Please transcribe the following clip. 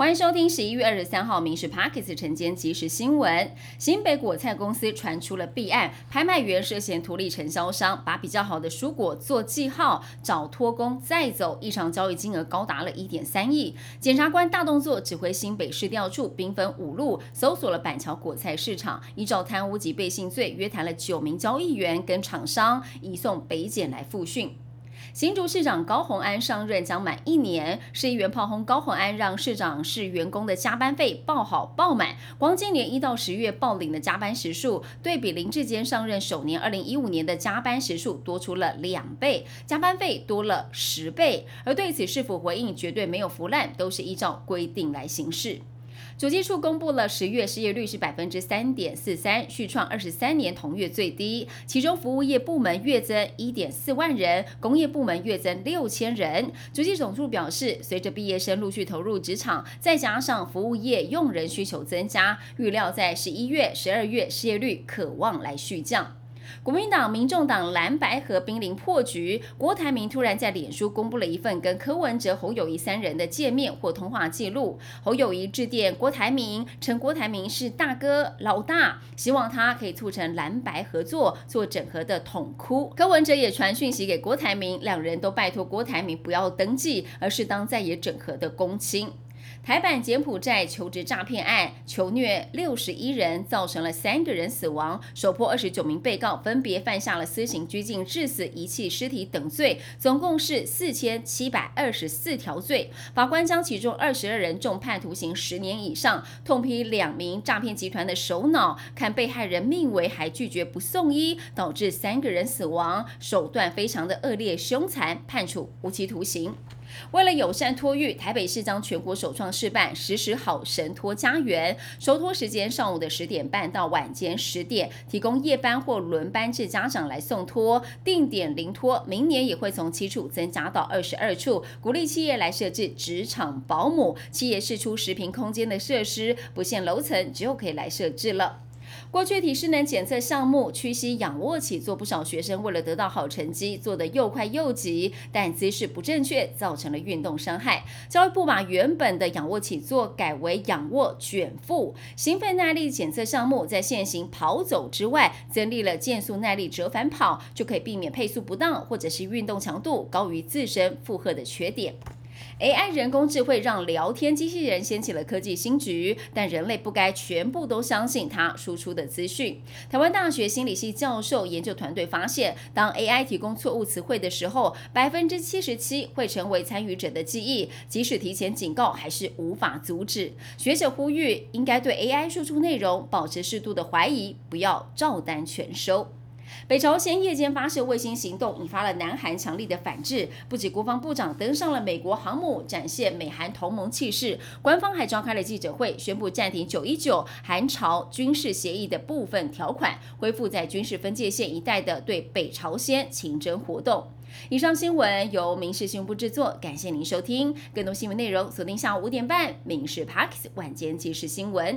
欢迎收听十一月二十三号《民事 Parkes》晨间即时新闻。新北果菜公司传出了弊案，拍卖员涉嫌图利承销商，把比较好的蔬果做记号，找托工再走，一场交易金额高达了一点三亿。检察官大动作，指挥新北市调处兵分五路，搜索了板桥果菜市场，依照贪污及背信罪，约谈了九名交易员跟厂商，移送北检来复讯。新竹市长高鸿安上任将满一年，市议员炮轰高鸿安让市长市员工的加班费报好报满，光今年一到十月报领的加班时数，对比林志坚上任首年二零一五年的加班时数多出了两倍，加班费多了十倍。而对此是否回应，绝对没有腐烂，都是依照规定来行事。主计处公布了十月失业率是百分之三点四三，续创二十三年同月最低。其中服务业部门月增一点四万人，工业部门月增六千人。主计总处表示，随着毕业生陆续投入职场，再加上服务业用人需求增加，预料在十一月、十二月失业率可望来续降。国民党、民众党蓝白和濒临破局，郭台铭突然在脸书公布了一份跟柯文哲、侯友谊三人的见面或通话记录。侯友谊致电郭台铭，称郭台铭是大哥老大，希望他可以促成蓝白合作，做整合的统哭。柯文哲也传讯息给郭台铭，两人都拜托郭台铭不要登记，而是当在野整合的公卿。台版柬埔寨求职诈骗案，求虐六十一人，造成了三个人死亡，首破二十九名被告分别犯下了私刑、拘禁、致死、遗弃尸体等罪，总共是四千七百二十四条罪。法官将其中二十二人重判徒刑十年以上，痛批两名诈骗集团的首脑，看被害人命危还拒绝不送医，导致三个人死亡，手段非常的恶劣凶残，判处无期徒刑。为了友善托育，台北市将全国首创试办“时时好神托家园”，收托时间上午的十点半到晚间十点，提供夜班或轮班制家长来送托，定点零托。明年也会从七处增加到二十二处，鼓励企业来设置职场保姆，企业试出十平空间的设施，不限楼层，就可以来设置了。过去体适能检测项目屈膝仰卧起坐，不少学生为了得到好成绩，做得又快又急，但姿势不正确，造成了运动伤害。教育部把原本的仰卧起坐改为仰卧卷腹，心肺耐力检测项目在现行跑走之外，增立了健速耐力折返跑，就可以避免配速不当或者是运动强度高于自身负荷的缺点。AI 人工智慧让聊天机器人掀起了科技新局，但人类不该全部都相信它输出的资讯。台湾大学心理系教授研究团队发现，当 AI 提供错误词汇的时候，百分之七十七会成为参与者的记忆，即使提前警告，还是无法阻止。学者呼吁，应该对 AI 输出内容保持适度的怀疑，不要照单全收。北朝鲜夜间发射卫星行动，引发了南韩强力的反制。不仅国防部长登上了美国航母，展现美韩同盟气势，官方还召开了记者会，宣布暂停九一九韩朝军事协议的部分条款，恢复在军事分界线一带的对北朝鲜情征活动。以上新闻由民事新闻部制作，感谢您收听。更多新闻内容锁定下午五点半《民事 Parks 晚间即时新闻》。